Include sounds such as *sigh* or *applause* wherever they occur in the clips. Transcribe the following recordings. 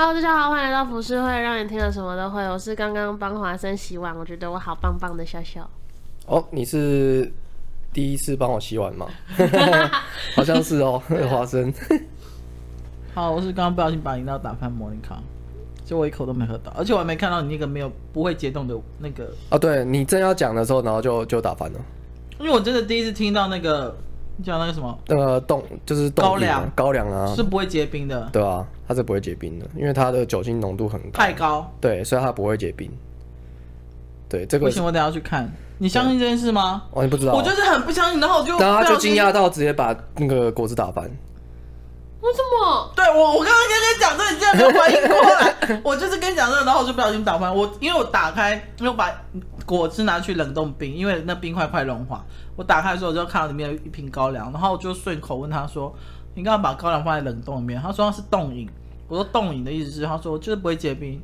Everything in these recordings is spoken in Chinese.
Hello，大家好，欢迎来到浮世会，让你听了什么都会。我是刚刚帮华生洗碗，我觉得我好棒棒的笑笑。哦，你是第一次帮我洗碗吗？*laughs* 好像是哦，*laughs* 华生。*laughs* 好，我是刚刚不小心把饮料打翻莫妮卡，就我一口都没喝到，而且我还没看到你那个没有不会解冻的那个。哦，对，你正要讲的时候，然后就就打翻了。因为我真的第一次听到那个叫那个什么，呃，冻就是高粱，高粱啊，是不会结冰的，对啊，它是不会结冰的，因为它的酒精浓度很高，太高，对，所以它不会结冰。对，这个不行，我等下去看。你相信这件事吗？我也不知道，我就是很不相信，然后我就然后他就惊讶到直接把那个果汁打翻。为什么？对我，我刚刚跟你讲这，你竟然没有反应过来。我就是跟你讲这，然后我就不小心打翻。我因为我打开，因为我把果汁拿去冷冻冰，因为那冰块快融化。我打开的时候，我就看到里面有一瓶高粱，然后我就顺口问他说：“你刚刚把高粱放在冷冻里面？”他说他是冻饮。我说冻饮的意思是，他说就是不会结冰。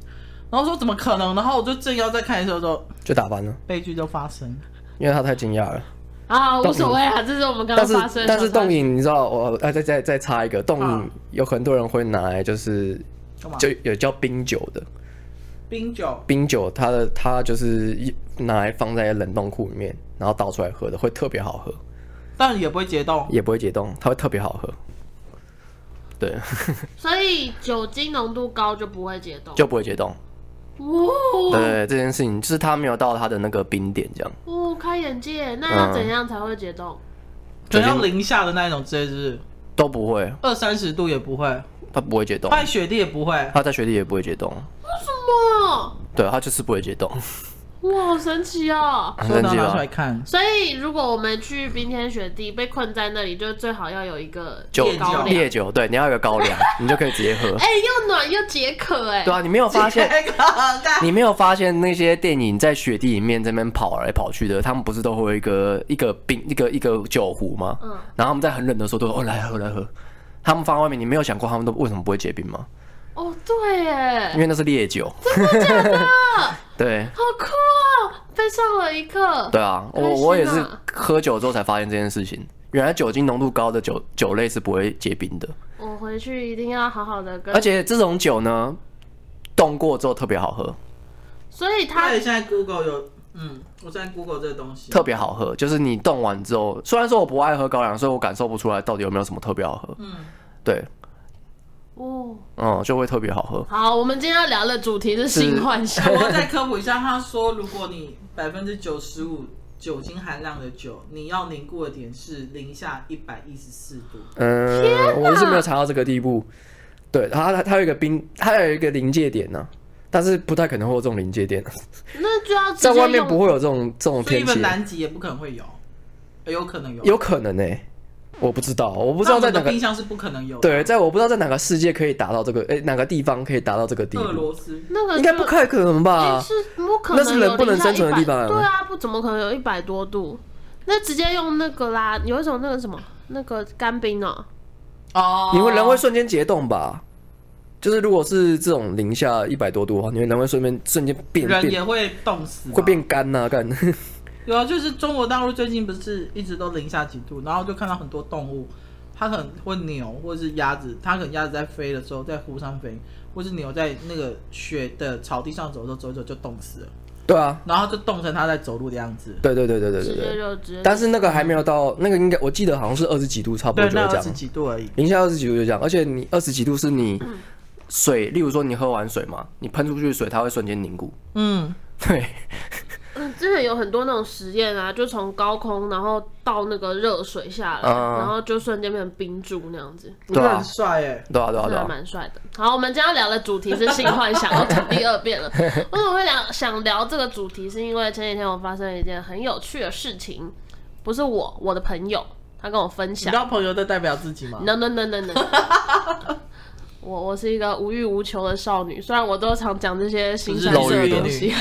然后说怎么可能？然后我就正要再看的时候，就就打翻了，悲剧就发生。因为他太惊讶了。啊，无所谓啊，这是我们刚刚发生。但是冻饮，你知道我哎，再再再插一个冻饮，有很多人会拿来就是就有叫冰酒的。冰酒，冰酒，它的它就是一拿来放在冷冻库里面，然后倒出来喝的，会特别好喝，但也不会解冻，也不会解冻，它会特别好喝。对，*laughs* 所以酒精浓度高就不会解冻，就不会解冻。哦，对，这件事情就是它没有到它的那个冰点，这样。哦，开眼界！那要怎样才会解冻？嗯、就像零下的那一种，直接是都不会，二三十度也不会，它不会结冻。在雪地也不会，它在雪地也不会解冻。为什么？对，它就是不会解冻。哇，好神奇哦！很神奇拿出来看。所以，如果我们去冰天雪地被困在那里，就最好要有一个酒烈酒，对，你要有个高粱，*laughs* 你就可以直接喝。哎、欸，又暖又解渴，哎。对啊，你没有发现？*laughs* 你没有发现那些电影在雪地里面这边跑来跑去的，他们不是都会有一个一个冰一个一个酒壶吗？嗯。然后他们在很冷的时候都说：“哦，来喝来喝。”他们放在外面，你没有想过他们都为什么不会结冰吗？哦，对，哎，因为那是烈酒。真的假的？*laughs* 对。好酷啊！被上了一课。对啊，我我也是喝酒之后才发现这件事情。原来酒精浓度高的酒酒类是不会结冰的。我回去一定要好好的跟。而且这种酒呢，冻过之后特别好喝。所以它现在 Google 有，嗯，我在 Google 这个东西特别好喝，就是你冻完之后，虽然说我不爱喝高粱，所以我感受不出来到底有没有什么特别好喝。嗯，对。哦，嗯，就会特别好喝。好，我们今天要聊的主题是性幻想。*laughs* 我再科普一下，他说，如果你百分之九十五酒精含量的酒，你要凝固的点是零下一百一十四度。嗯，我是没有查到这个地步。对，它它它有一个冰，它有一个临界点呢、啊，但是不太可能会有这种临界点。那就要在外面不会有这种这种天气。南极也不可能会有，有可能有，有可能呢、欸。我不知道，我不知道在哪个冰箱是不可能有。对，在我不知道在哪个世界可以达到这个，哎，哪个地方可以达到这个地步？俄罗斯那个应该不太可能吧？是不可能，那是人不能生存的地方。对啊，不怎么可能有一百多度？那直接用那个啦，有一种那个什么，那个干冰哦。哦，你会人会瞬间结冻吧？就是如果是这种零下一百多度的话，你会人会瞬间瞬间变，人也会冻死，会变干呐干。有啊，就是中国大陆最近不是一直都零下几度，然后就看到很多动物。它可能会牛，或者是鸭子，它可能鸭子在飞的时候在湖上飞，或是牛在那个雪的草地上走的时候走一走就冻死了。对啊，然后就冻成它在走路的样子。对对对对对对对。但是那个还没有到，那个应该我记得好像是二十几度，差不多就这样。二十几度而已。零下二十几度就这样，而且你二十几度是你水，例如说你喝完水嘛，你喷出去的水它会瞬间凝固。嗯，对。嗯，之前有很多那种实验啊，就从高空然后倒那个热水下来，嗯、然后就瞬间变成冰柱那样子，对啊，很帅哎，对啊对啊对啊，蛮帅的。好，我们今天要聊的主题是性幻想，我讲第二遍了。*laughs* 为什么会聊想聊这个主题？是因为前几天我发生了一件很有趣的事情，不是我，我的朋友他跟我分享。你知道朋友都代表自己吗？No No No No No。*laughs* 我我是一个无欲无求的少女，虽然我都常讲这些性色的东西。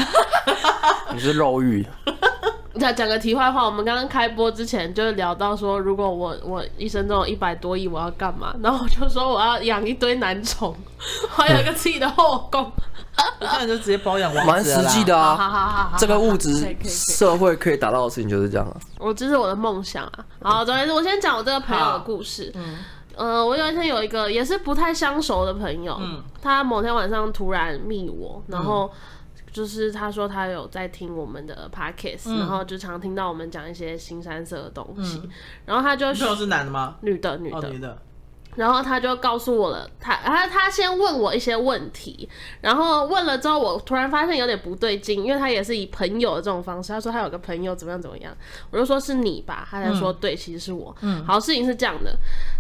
*laughs* 你是肉欲。*laughs* 再讲个题外话，我们刚刚开播之前就聊到说，如果我我一生中有一百多亿，我要干嘛？然后我就说我要养一堆男宠，还有一个自己的后宫。我现在就直接包养王子。蛮实际的啊。好好好，这个物质社会可以达到的事情就是这样啊。我这是我的梦想啊。好，总之我先讲我这个朋友的故事。嗯。呃，我有一天有一个也是不太相熟的朋友，嗯，他某天晚上突然密我，然后就是他说他有在听我们的 podcast，嗯，然后就常听到我们讲一些新三色的东西，嗯，然后他就说是男的吗？女的，女的，哦，女的。然后他就告诉我了，他他他先问我一些问题，然后问了之后，我突然发现有点不对劲，因为他也是以朋友的这种方式，他说他有个朋友怎么样怎么样，我就说是你吧，他才说、嗯、对，其实是我。嗯，好，事情是这样的，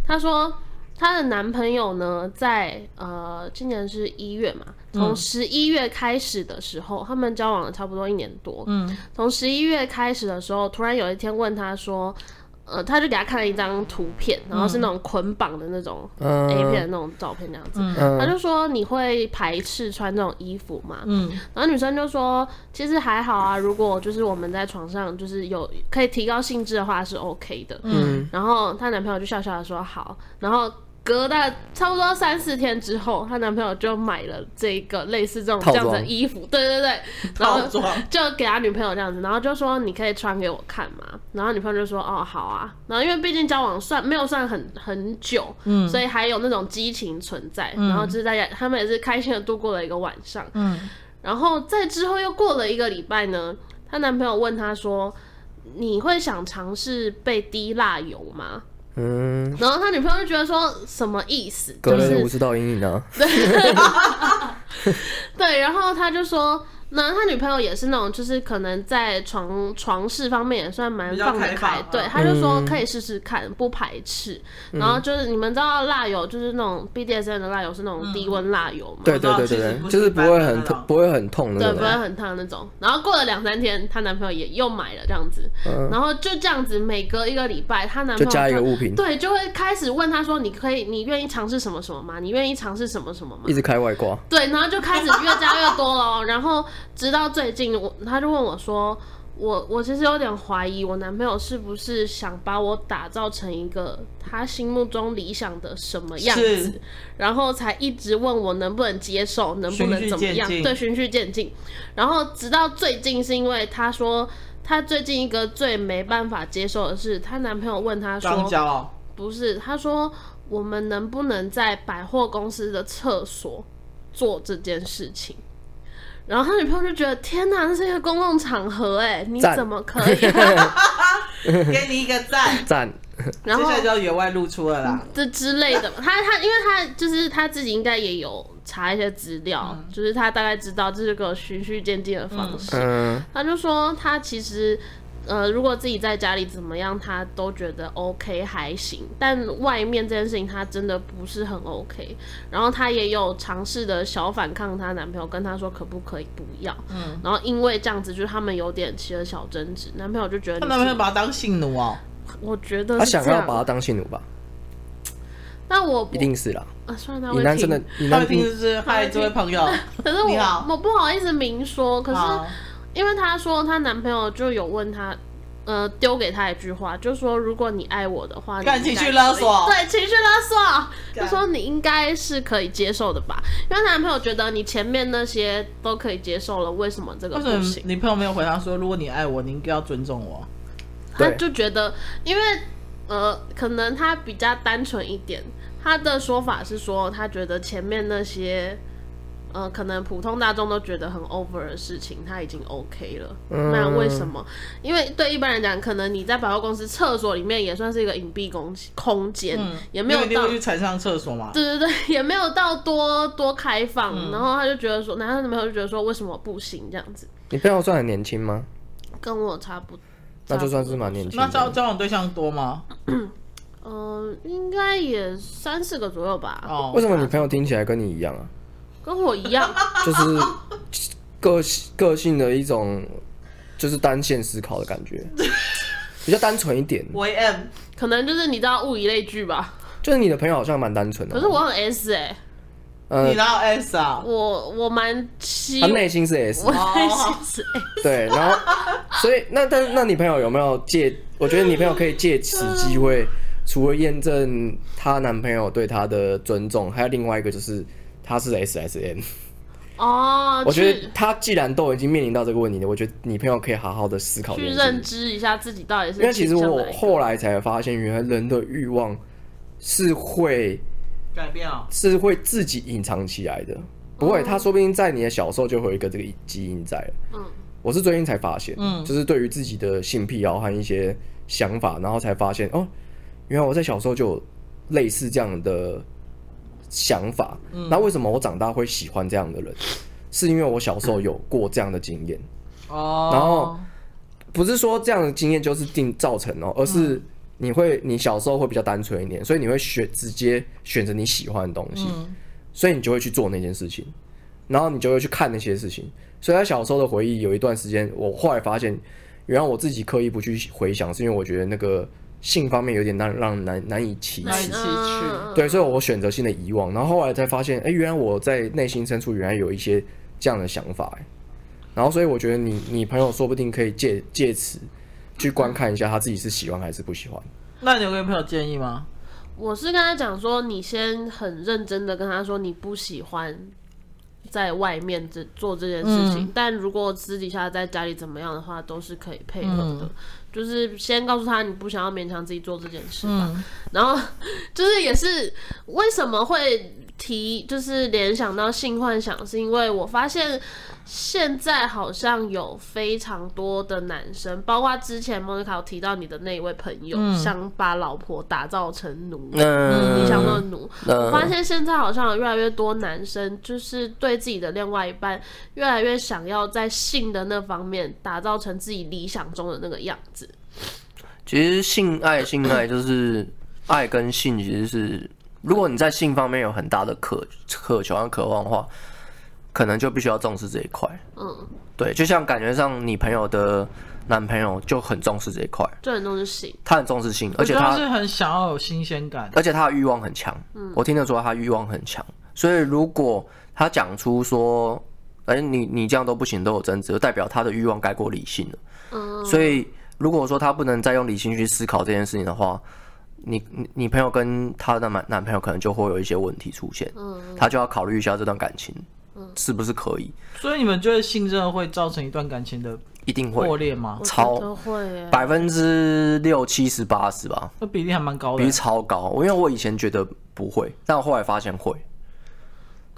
他说他的男朋友呢，在呃今年是一月嘛，从十一月开始的时候，他们交往了差不多一年多，嗯，从十一月开始的时候，突然有一天问他说。呃，他就给他看了一张图片，然后是那种捆绑的那种 A 片的那种照片，这样子。嗯、他就说：“你会排斥穿这种衣服吗？”嗯，然后女生就说：“其实还好啊，如果就是我们在床上就是有可以提高兴致的话是 OK 的。”嗯，然后她男朋友就笑笑的说：“好。”然后。隔大差不多三四天之后，她男朋友就买了这个类似这种这样子的衣服，对对对，*laughs* 然后 *laughs* 就给他女朋友这样子，然后就说你可以穿给我看嘛，然后女朋友就说哦好啊，然后因为毕竟交往算没有算很很久，嗯，所以还有那种激情存在，然后就是大家他们也是开心的度过了一个晚上，嗯，然后在之后又过了一个礼拜呢，她男朋友问她说你会想尝试被滴蜡油吗？嗯，然后他女朋友就觉得说什么意思？就是我知道阴影啊。对，*laughs* 对，然后他就说。那他女朋友也是那种，就是可能在床床事方面也算蛮放得开，对，他就说可以试试看，不排斥。然后就是你们知道蜡油，就是那种 BDSM 的蜡油是那种低温蜡油嘛？对对对对，就是不会很痛，不会很痛的，对，不会很烫那种。然后过了两三天，她男朋友也又买了这样子，然后就这样子，每隔一个礼拜，她男朋友就加一个物品，对，就会开始问她说：“你可以，你愿意尝试什么什么吗？你愿意尝试什么什么吗？”一直开外挂，对，然后就开始越加越多了，然后。直到最近，我他就问我说：“我我其实有点怀疑，我男朋友是不是想把我打造成一个他心目中理想的什么样子，然后才一直问我能不能接受，能不能怎么样？对，循序渐进。然后直到最近，是因为他说他最近一个最没办法接受的是，他男朋友问他说，不是，他说我们能不能在百货公司的厕所做这件事情？”然后他女朋友就觉得天哪，这是一个公共场合，哎，你怎么可以？*laughs* 给你一个赞赞。然后接下来就要野外露出了啦，这之类的。他他，因为他就是他自己应该也有查一些资料，嗯、就是他大概知道这是个循序渐进的方式。嗯、他就说他其实。呃，如果自己在家里怎么样，他都觉得 OK 还行，但外面这件事情他真的不是很 OK。然后他也有尝试的小反抗，她男朋友跟他说可不可以不要。嗯。然后因为这样子，就是他们有点起了小争执，男朋友就觉得他男朋友把他当性奴哦。我觉得他想要把他当性奴吧。那我一定是啦。啊，算了，他男生的，他一定是嗨，这位朋友。*laughs* 可是我我不好意思明说，可是。因为她说她男朋友就有问她，呃，丢给她一句话，就说如果你爱我的话，你情绪勒索，对，情绪勒索，就说你应该是可以接受的吧？因为她男朋友觉得你前面那些都可以接受了，为什么这个不行？你朋友没有回答说，如果你爱我，你应该要尊重我？他就觉得，因为呃，可能他比较单纯一点，他的说法是说，他觉得前面那些。呃，可能普通大众都觉得很 over 的事情，他已经 OK 了。嗯、那为什么？因为对一般人讲，可能你在百货公司厕所里面也算是一个隐蔽空空间，嗯、也没有到。你会去踩上厕所嘛？对对对，*laughs* 也没有到多多开放。嗯、然后他就觉得说，男生的朋友就觉得说，为什么不行这样子？你朋友算很年轻吗？跟我差不多。那就算是蛮年轻。那交交往对象多吗？嗯、呃，应该也三四个左右吧。哦。为什么你朋友听起来跟你一样啊？跟我一样，*laughs* 就是个性个性的一种，就是单线思考的感觉，*laughs* 比较单纯一点。为 M，可能就是你知道物以类聚吧。就是你的朋友好像蛮单纯的，可是我很 S 哎、欸。呃、你哪有 S 啊？我我蛮希，他内心是 S，我内心是 S。对，然后 *laughs* 所以那但那你朋友有没有借？我觉得你朋友可以借此机会，除了验证她男朋友对她的尊重，还有另外一个就是。他是 S S N 哦，*laughs* 我觉得他既然都已经面临到这个问题了，我觉得你朋友可以好好的思考，去认知一下自己到底是。因为其实我后来才发现，原来人的欲望是会改变啊，是会自己隐藏起来的。不会，他说不定在你的小时候就会有一个这个基因在。嗯，我是最近才发现，嗯，就是对于自己的性癖好和一些想法，然后才发现哦，原来我在小时候就有类似这样的想法。嗯，那为什么我长大会喜欢这样的人？是因为我小时候有过这样的经验。哦，然后不是说这样的经验就是定造成哦，而是你会你小时候会比较单纯一点，所以你会选直接选择你喜欢的东西。嗯所以你就会去做那件事情，然后你就会去看那些事情。所以他小时候的回忆有一段时间，我后来发现，原来我自己刻意不去回想，是因为我觉得那个性方面有点让让难难以启齿。对，所以我选择性的遗忘。然后后来才发现，哎，原来我在内心深处原来有一些这样的想法。然后所以我觉得你你朋友说不定可以借借此去观看一下他自己是喜欢还是不喜欢。*laughs* 那你有给朋友建议吗？我是跟他讲说，你先很认真的跟他说，你不喜欢在外面这做这件事情，嗯、但如果私底下在家里怎么样的话，都是可以配合的。嗯、就是先告诉他你不想要勉强自己做这件事吧。嗯、然后 *laughs* 就是也是为什么会提，就是联想到性幻想，是因为我发现。现在好像有非常多的男生，包括之前莫妮卡有提到你的那一位朋友，嗯、想把老婆打造成奴，嗯、你想做奴。嗯、我发现现在好像有越来越多男生，就是对自己的另外一半，越来越想要在性的那方面打造成自己理想中的那个样子。其实性爱，性爱就是爱跟性，其实是如果你在性方面有很大的渴渴求和渴望的话。可能就必须要重视这一块，嗯，对，就像感觉上你朋友的男朋友就很重视这一块，就很重视性，他很重视性，而且他是很想要有新鲜感，而且他的欲望很强，嗯，我听得出来他欲望很强，所以如果他讲出说，哎，你你这样都不行，都有争执，就代表他的欲望盖过理性了，嗯，所以如果说他不能再用理性去思考这件事情的话，你你你朋友跟她的男男朋友可能就会有一些问题出现，嗯，他就要考虑一下这段感情。是不是可以？所以你们觉得性真的会造成一段感情的一定会破裂吗？超会，百分之六七十八十吧，那比例还蛮高的，比例超高。因为我以前觉得不会，但我后来发现会。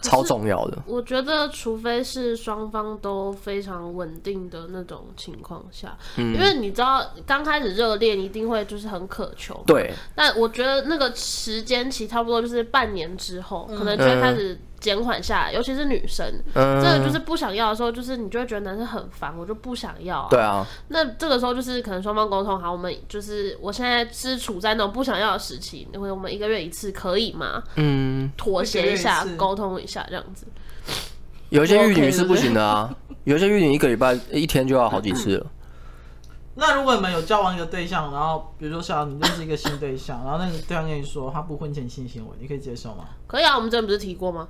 超重要的，我觉得，除非是双方都非常稳定的那种情况下，嗯，因为你知道，刚开始热恋一定会就是很渴求，对。但我觉得那个时间期差不多就是半年之后，嗯，可能就会开始减缓下来，尤其是女生，嗯，这个就是不想要的时候，就是你就会觉得男生很烦，我就不想要啊。对啊。那这个时候就是可能双方沟通好，我们就是我现在是处在那种不想要的时期，因为我们一个月一次可以吗？嗯，妥协一下，沟通一下。这样子，有一些玉女是不行的啊，*laughs* 有一些玉女一个礼拜一天就要好几次了。那如果你们有交往一个对象，然后比如说像你认识一个新对象，然后那个对象跟你说他不婚前性行为，你可以接受吗？可以啊，我们之前不是提过吗？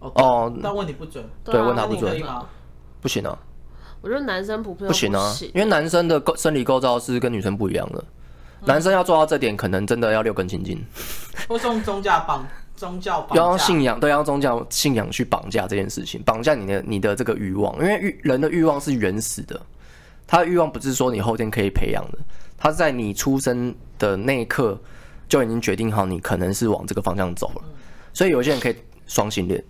哦，但问你不准，对，问他不准？不行啊。我觉得男生普遍不行啊，因为男生的构生理构造是跟女生不一样的，男生要做到这点，可能真的要六根清净，*laughs* 或是用宗教绑。宗教要用信仰，对，要用宗教信仰去绑架这件事情，绑架你的你的这个欲望，因为欲人的欲望是原始的，他的欲望不是说你后天可以培养的，他在你出生的那一刻就已经决定好你可能是往这个方向走了，所以有些人可以双性恋，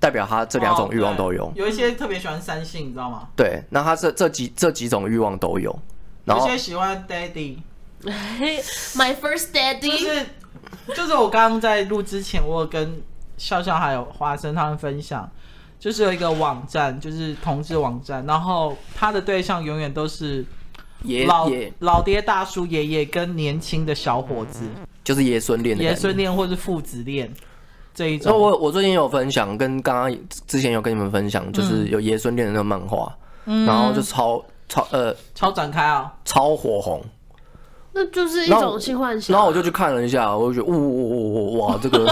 代表他这两种欲望都有。有一些特别喜欢三性，你知道吗？对，那他这这几这几种欲望都有，然后有些喜欢 daddy，my *laughs* first daddy。就是我刚刚在录之前，我有跟笑笑还有花生他们分享，就是有一个网站，就是同志网站，然后他的对象永远都是老爷。爷老爹大叔爷爷跟年轻的小伙子，就是爷孙恋，爷孙恋或是父子恋这一种。我我最近有分享，跟刚刚之前有跟你们分享，就是有爷孙恋的那个漫画，嗯、然后就超超呃超展开啊，超火红。那就是一种性幻想。然后我就去看了一下，我就觉得，哇哇哇，*laughs* *laughs* 这个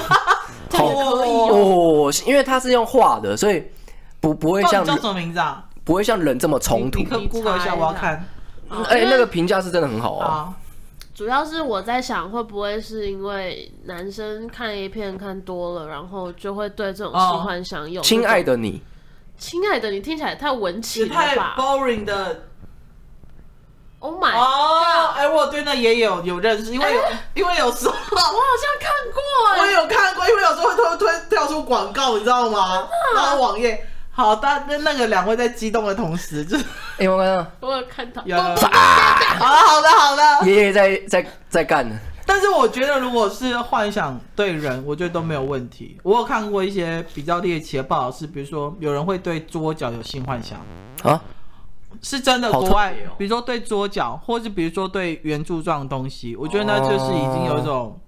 好可以哦，因为它是用画的，所以不不会像叫什么名字啊？不会像人这么冲突。你可以 Google 一下，我要看。哎，那个评价是真的很好啊。主要是我在想，会不会是因为男生看 A 片看多了，然后就会对这种性幻想有？亲爱的你，亲爱的你，听起来太文气了吧？太 boring 的。Oh my！哦，哎，我对那也有有认识，因为有，因为有时候我好像看过，我有看过，因为有时候会推推跳出广告，你知道吗？然后网页。好，的那那个两位在激动的同时，就哎，我看到，我有看到，有啊，好的好的，爷爷在在在干。但是我觉得，如果是幻想对人，我觉得都没有问题。我有看过一些比较猎奇的报道，是比如说有人会对桌角有性幻想。啊，是真的。国外，比如说对桌角，或是比如说对圆柱状的东西，我觉得那就是已经有一种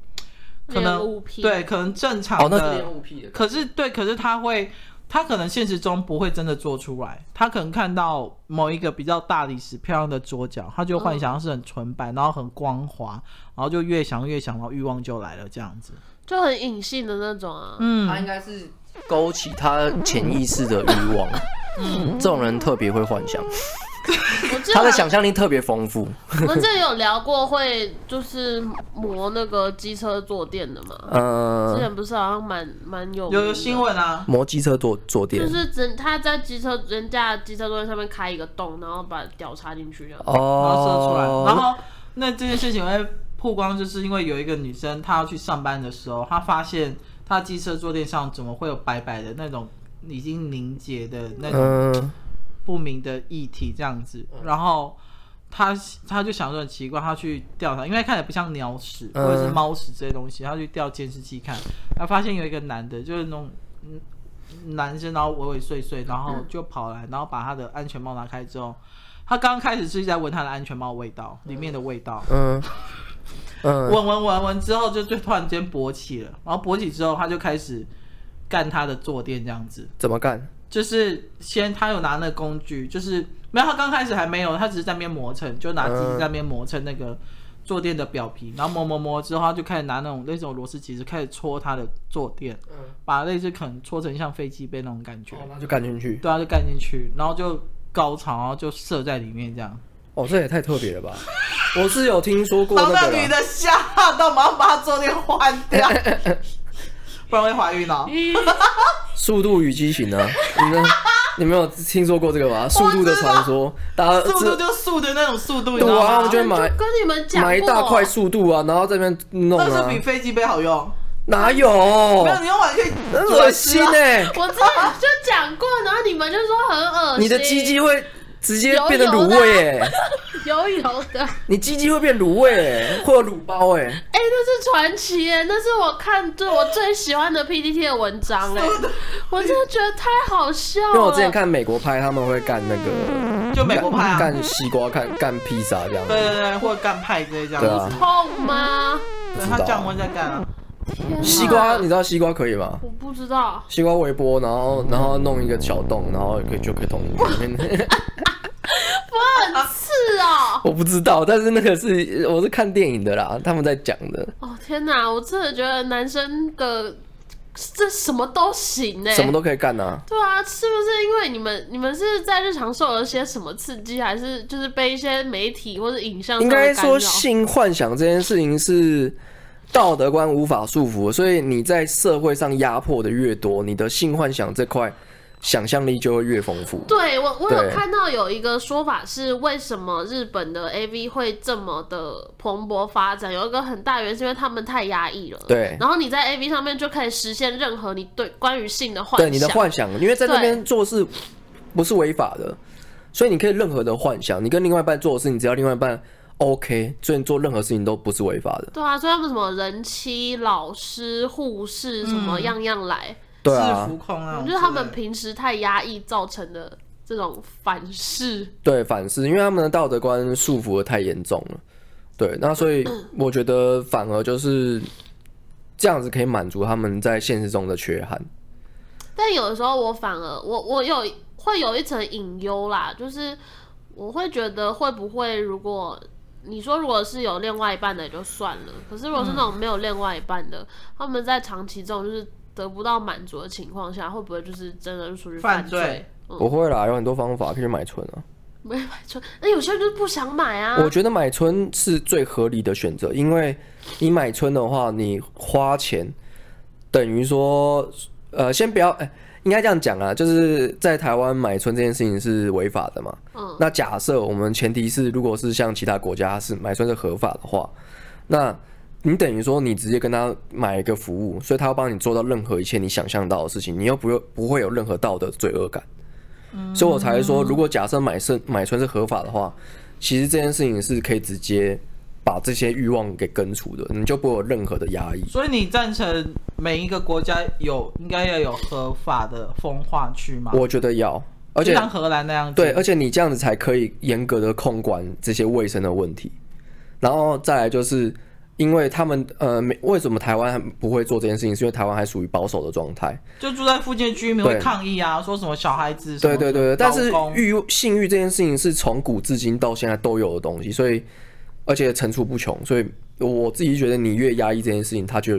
可能，对，可能正常的，可是对，可是他会。他可能现实中不会真的做出来，他可能看到某一个比较大理石漂亮的桌角，他就幻想是很纯白，然后很光滑，然后就越想越想，然后欲望就来了，这样子，就很隐性的那种啊。嗯，他应该是勾起他潜意识的欲望。嗯，这种人特别会幻想。*laughs* 他的想象力特别丰富。我们这里有聊过会就是磨那个机车坐垫的嘛？嗯，之前不是好像蛮蛮有有有新闻啊？磨机车坐坐垫，就是整他在机车人家机车坐垫上面开一个洞，然后把屌插进去，哦，然后射出来。然后那这件事情会曝光，就是因为有一个女生她要去上班的时候，她发现她机车坐垫上怎么会有白白的那种已经凝结的那种。嗯不明的液体这样子，然后他他就想说很奇怪，他去调查，因为看起来不像鸟屎或者是猫屎这些东西，他去调监视器看，他发现有一个男的，就是那种男生，然后畏畏缩缩，然后就跑来，然后把他的安全帽拿开之后，他刚开始是在闻他的安全帽味道里面的味道，嗯。*laughs* 嗯，闻闻闻闻之后就就突然间勃起了，然后勃起之后他就开始干他的坐垫这样子，怎么干？就是先他有拿那个工具，就是没有他刚开始还没有，他只是在那边磨蹭，就拿机器在那边磨蹭那个坐垫的表皮，然后磨磨磨之后，他就开始拿那种那种螺丝起子开始戳他的坐垫，把类似可能戳成像飞机杯那种感觉，然后就干进去，对啊，就干进去，然后就高潮，然后就射在里面这样。哦，这也太特别了吧！我是有听说过那个，那女的吓到，马上把他坐垫换掉。*laughs* 不然会怀孕哦。*laughs* 速度与激情呢？你们你没有听说过这个吗？速度的传说，大家速度就速的那种速度，对啊，我觉得买跟你们讲买一大块速度啊，然后这边弄啊，那是比飞机杯好用？哪有？没有，你用完可以恶心哎！我之前就讲过，然后你们就说很恶心，你的鸡鸡会。直接变得卤味哎，*laughs* 油油的，你鸡鸡会变卤味哎，*laughs* 或者卤包哎，哎，那是传奇哎，那是我看对我最喜欢的 PPT 的文章哎，我真的觉得太好笑了。因为我之前看美国拍，他们会干那个，就美国拍啊，干西瓜，干干披萨这样。子，对对对，或者干派这样子，对啊，痛吗？他降温在干啊。西瓜，你知道西瓜可以吗？我不知道。西瓜微波，然后然后弄一个小洞，然后可以就可以捅进去里面。*laughs* 不很刺哦。*laughs* 我不知道，但是那个是我是看电影的啦，他们在讲的。哦天哪，我真的觉得男生的这什么都行呢，什么都可以干啊。对啊，是不是因为你们你们是在日常受了些什么刺激，还是就是被一些媒体或者影像？应该说性幻想这件事情是。道德观无法束缚，所以你在社会上压迫的越多，你的性幻想这块想象力就会越丰富。对，我，我有看到有一个说法是，为什么日本的 AV 会这么的蓬勃发展？有一个很大原因是因为他们太压抑了。对。然后你在 AV 上面就可以实现任何你对关于性的幻想。对你的幻想，因为在那边做事不是违法的，所以你可以任何的幻想。你跟另外一半做的事，你只要另外一半。OK，所以做任何事情都不是违法的。对啊，所以他们什么人妻、老师、护士，什么样样来，对啊，制服控啊，就是他们平时太压抑造成的这种反噬。对，反噬，因为他们的道德观束缚的太严重了。对，那所以 *clears throat* 我觉得反而就是这样子可以满足他们在现实中的缺憾。但有的时候，我反而我我有会有一层隐忧啦，就是我会觉得会不会如果。你说，如果是有另外一半的也就算了，可是如果是那种没有另外一半的，嗯、他们在长期这种就是得不到满足的情况下，会不会就是真的是属于犯罪？犯罪嗯、不会啦，有很多方法可以买春啊。*laughs* 没买春，那有些人就是不想买啊。我觉得买春是最合理的选择，因为你买春的话，你花钱等于说，呃，先不要，哎、欸，应该这样讲啊，就是在台湾买春这件事情是违法的嘛。嗯。那假设我们前提是，如果是像其他国家是买春是合法的话，那你等于说你直接跟他买一个服务，所以他要帮你做到任何一切你想象到的事情，你又不用不会有任何道德罪恶感。嗯。所以我才说，如果假设买春买春是合法的话，其实这件事情是可以直接。把这些欲望给根除的，你就不会有任何的压抑。所以你赞成每一个国家有应该要有合法的风化区吗？我觉得要，而且像荷兰那样子。对，而且你这样子才可以严格的控管这些卫生的问题。然后再来就是，因为他们呃，为什么台湾不会做这件事情？是因为台湾还属于保守的状态，就住在附近的居民会抗议啊，说什么小孩子。对对对对，但是欲性欲这件事情是从古至今到现在都有的东西，所以。而且层出不穷，所以我自己觉得你越压抑这件事情，他就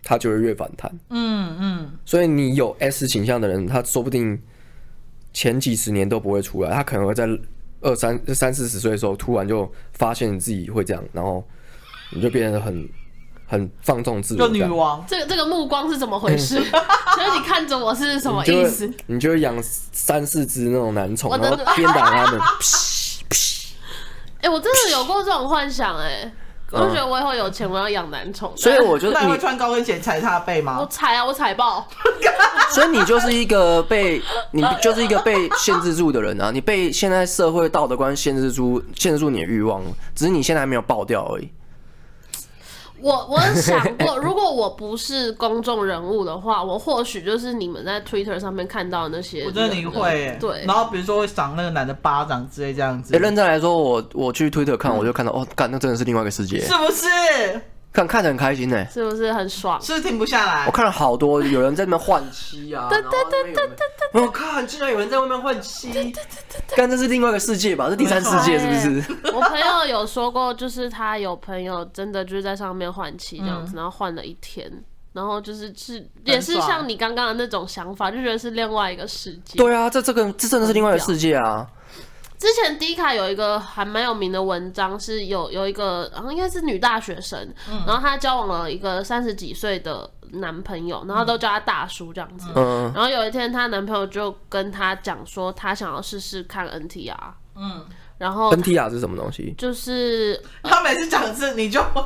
他就会越反弹。嗯嗯。所以你有 S 倾向的人，他说不定前几十年都不会出来，他可能会在二三三四十岁的时候，突然就发现你自己会这样，然后你就变得很很放纵自我。就女王，这个这个目光是怎么回事？*laughs* 所以你看着我是什么意思？你就会养三四只那种男宠，然后鞭打他们。*laughs* 哎、欸，我真的有过这种幻想哎、欸，我就觉得我以后有钱，我要养男宠。所以我觉得你会穿高跟鞋踩他的背吗？我踩啊，我踩爆。*laughs* 所以你就是一个被你就是一个被限制住的人啊！你被现在社会道德观限制住，限制住你的欲望，只是你现在还没有爆掉而已。我我想过，如果我不是公众人物的话，我或许就是你们在 Twitter 上面看到的那些。我觉得你会，对。然后比如说会赏那个男的巴掌之类这样子。欸、认真来说，我我去 Twitter 看，我就看到、嗯、哦，干，那真的是另外一个世界，是不是？看看得很开心呢，是不是很爽？是不是停不下来？我看了好多有人在那边换妻啊，对对对对对对，我看竟然有人在外面换妻，对对对对，干，这是另外一个世界吧？是第三世界是不是？我朋友有说过，就是他有朋友真的就是在上面换妻这样子，然后换了一天，然后就是是也是像你刚刚的那种想法，就觉得是另外一个世界。对啊，这这个这真的是另外一个世界啊。之前迪卡有一个还蛮有名的文章，是有有一个，然后应该是女大学生，嗯、然后她交往了一个三十几岁的男朋友，然后都叫他大叔这样子。嗯、然后有一天，她男朋友就跟她讲说，他想要试试看 NTR。嗯。然后 NTR 是什么东西？就是他每次讲一次，你就会，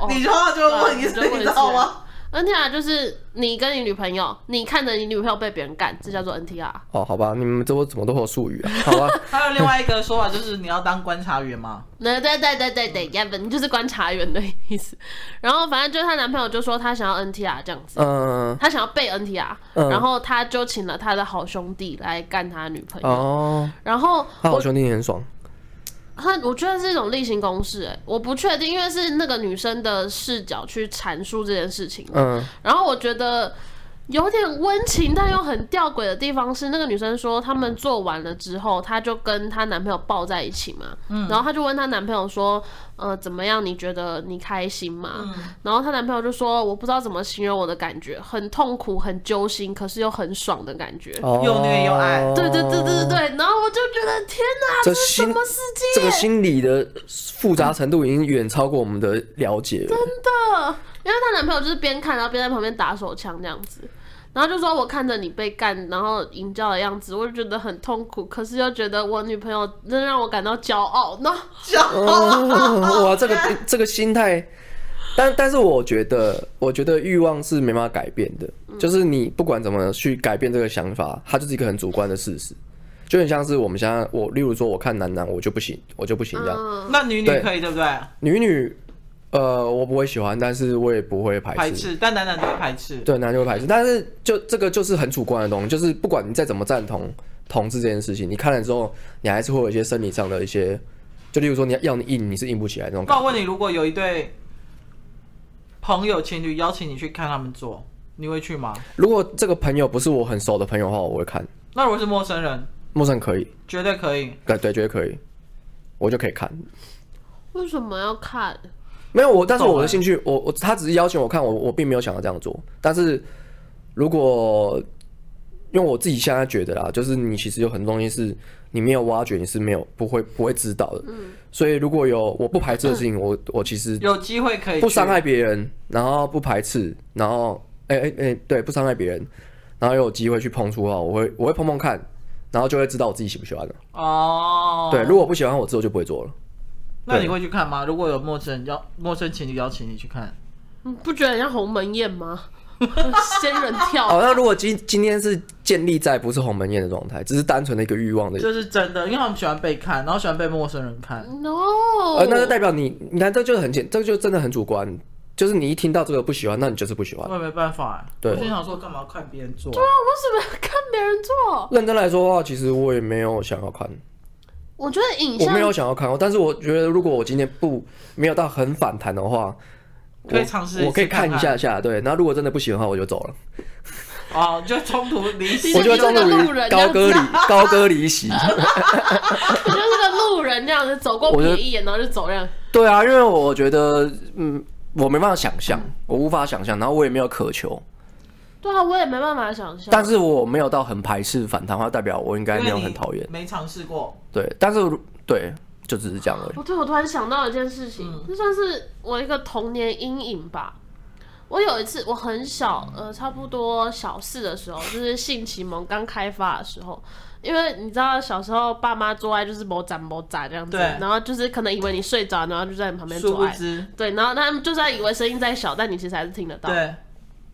哦、你就要就问一次，你知道吗？NTR 就是你跟你女朋友，你看着你女朋友被别人干，这叫做 NTR。哦，好吧，你们这我怎么都有术语啊？好吧。*laughs* 还有另外一个说法就是你要当观察员吗？对对对对对对，原本就是观察员的意思。*laughs* 然后反正就是她男朋友就说他想要 NTR 这样子，嗯，他想要被 NTR，然后他就请了他的好兄弟来干他女朋友。哦。然后他好兄弟也很爽。他我觉得是一种例行公事，哎，我不确定，因为是那个女生的视角去阐述这件事情。嗯，然后我觉得有点温情，但又很吊诡的地方是，那个女生说他们做完了之后，她就跟她男朋友抱在一起嘛。嗯，然后她就问她男朋友说。呃，怎么样？你觉得你开心吗？嗯、然后她男朋友就说：“我不知道怎么形容我的感觉，很痛苦，很揪心，可是又很爽的感觉，哦、又虐又爱。”对对对对对对。然后我就觉得天哪，这是什么世界？这个心理的复杂程度已经远超过我们的了解了。真的，因为她男朋友就是边看，然后边在旁边打手枪这样子。然后就说，我看着你被干，然后淫叫的样子，我就觉得很痛苦，可是又觉得我女朋友真让我感到骄傲。呢骄傲，哇，这个这个心态，但但是我觉得，我觉得欲望是没办法改变的，嗯、就是你不管怎么去改变这个想法，它就是一个很主观的事实，就很像是我们现在，我例如说，我看男男，我就不行，我就不行这样。嗯、那女女可以对，对不对？女女。呃，我不会喜欢，但是我也不会排斥。排斥，但男男都会排斥。对，男就会排斥，但是就这个就是很主观的东西，就是不管你再怎么赞同同志这件事情，你看了之后，你还是会有一些生理上的一些，就例如说你要你硬，你是硬不起来那种。那我问你，如果有一对朋友情侣邀请你去看他们做，你会去吗？如果这个朋友不是我很熟的朋友的话，我会看。那如果是陌生人？陌生人可以，绝对可以。对对，绝对可以，我就可以看。为什么要看？没有我，但是我的兴趣，我我他只是邀请我看，我我并没有想要这样做。但是如果因为我自己现在觉得啦，就是你其实有很多东西是你没有挖掘，你是没有不会不会知道的。嗯。所以如果有我不排斥的事情，*laughs* 我我其实有机会可以不伤害别人，然后不排斥，然后哎哎哎，对，不伤害别人，然后又有机会去碰触的话，我会我会碰碰看，然后就会知道我自己喜不喜欢了。哦，对，如果不喜欢我之后就不会做了。那你会去看吗？如果有陌生人邀陌生情侣邀请你去看，你不觉得像鸿门宴吗？*laughs* 仙人跳。哦，那如果今今天是建立在不是鸿门宴的状态，只是单纯的一个欲望的，就是真的，因为他们喜欢被看，然后喜欢被陌生人看。No，呃，那就代表你，你看这就是很简，这个就真的很主观，就是你一听到这个不喜欢，那你就是不喜欢。我也没办法，对。我心想说，干嘛要看别人做？对啊，为什么要看别人做？认真来说的话，其实我也没有想要看。我觉得影像我没有想要看，但是我觉得如果我今天不没有到很反弹的话。可以尝试，我可以看一下下，对。然后如果真的不喜欢的话，我就走了。哦，就冲突离席，我就冲突离高歌离高歌离席。*laughs* 我就是个路人这样子走过别一眼，然后就走这样。对啊，因为我觉得，嗯，我没办法想象，我无法想象，然后我也没有渴求。对啊，我也没办法想象。但是我没有到很排斥反弹的话，代表我应该没有很讨厌。没尝试过。对，但是对。就只是这样而已。我对我突然想到一件事情，这、嗯、算是我一个童年阴影吧。我有一次，我很小，呃，差不多小四的时候，就是性启蒙刚开发的时候。因为你知道，小时候爸妈做爱就是某眨某眨这样子，然后就是可能以为你睡着，然后就在你旁边做爱。对，然后他们就算以为声音再小，但你其实还是听得到。对。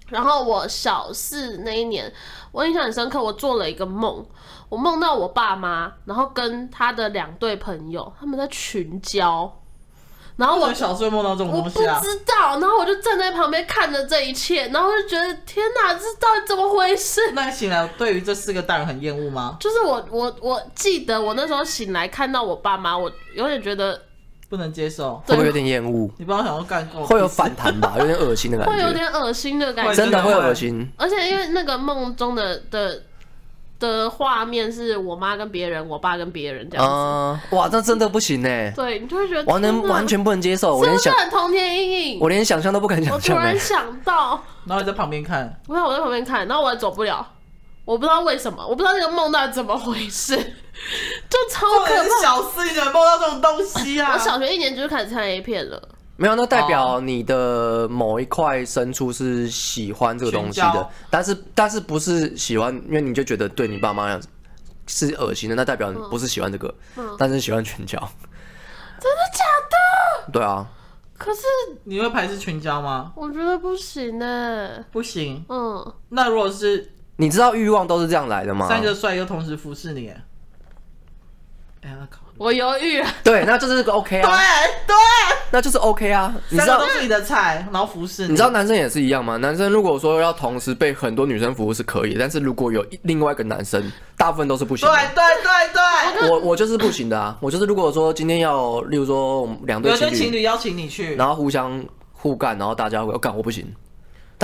然后我小四那一年，我印象很深刻，我做了一个梦。我梦到我爸妈，然后跟他的两对朋友，他们在群交，然后我小时候梦到这种东西啊，我不知道，然后我就站在旁边看着这一切，然后就觉得天哪，这到底怎么回事？*laughs* 那你醒来对于这四个大人很厌恶吗？就是我我我记得我那时候醒来看到我爸妈，我有点觉得不能接受，会不会有点厌恶？你不要想要干过，会有反弹吧？*laughs* 有点恶心的感觉，会有点恶心的感觉，真的会恶心。而且因为那个梦中的的。的画面是我妈跟别人，我爸跟别人这样子。Uh, 哇，这真的不行呢。对，你就会觉得完全完全不能接受，我连想童年阴影，我连想象都不敢想象。我突然想到，然后你在旁边看，不是我在旁边看，然后我也走不了，我不知道为什么，我不知道那个梦到底怎么回事，*laughs* 就超可怕。小四你怎么梦到这种东西啊？*laughs* 我小学一年级就开始看 A 片了。没有，那代表你的某一块深处是喜欢这个东西的，但是但是不是喜欢，因为你就觉得对你爸妈样子是恶心的，那代表你不是喜欢这个，嗯嗯、但是喜欢群交。真的假的？对啊。可是你会排斥群交吗？我觉得不行呢。不行。嗯。那如果是你知道欲望都是这样来的吗？三个帅哥同时服侍你。哎呀，靠。我犹豫了，对，那就是个 OK 啊，对对，那就是 OK 啊。你知道都是你的菜，然后服侍你。你知道男生也是一样吗？男生如果说要同时被很多女生服务是可以，但是如果有另外一个男生，大部分都是不行。对对对对，我我就是不行的啊。我就是如果说今天要，例如说我们两对情侣，情侣邀请你去，然后互相互干，然后大家会干，我不行。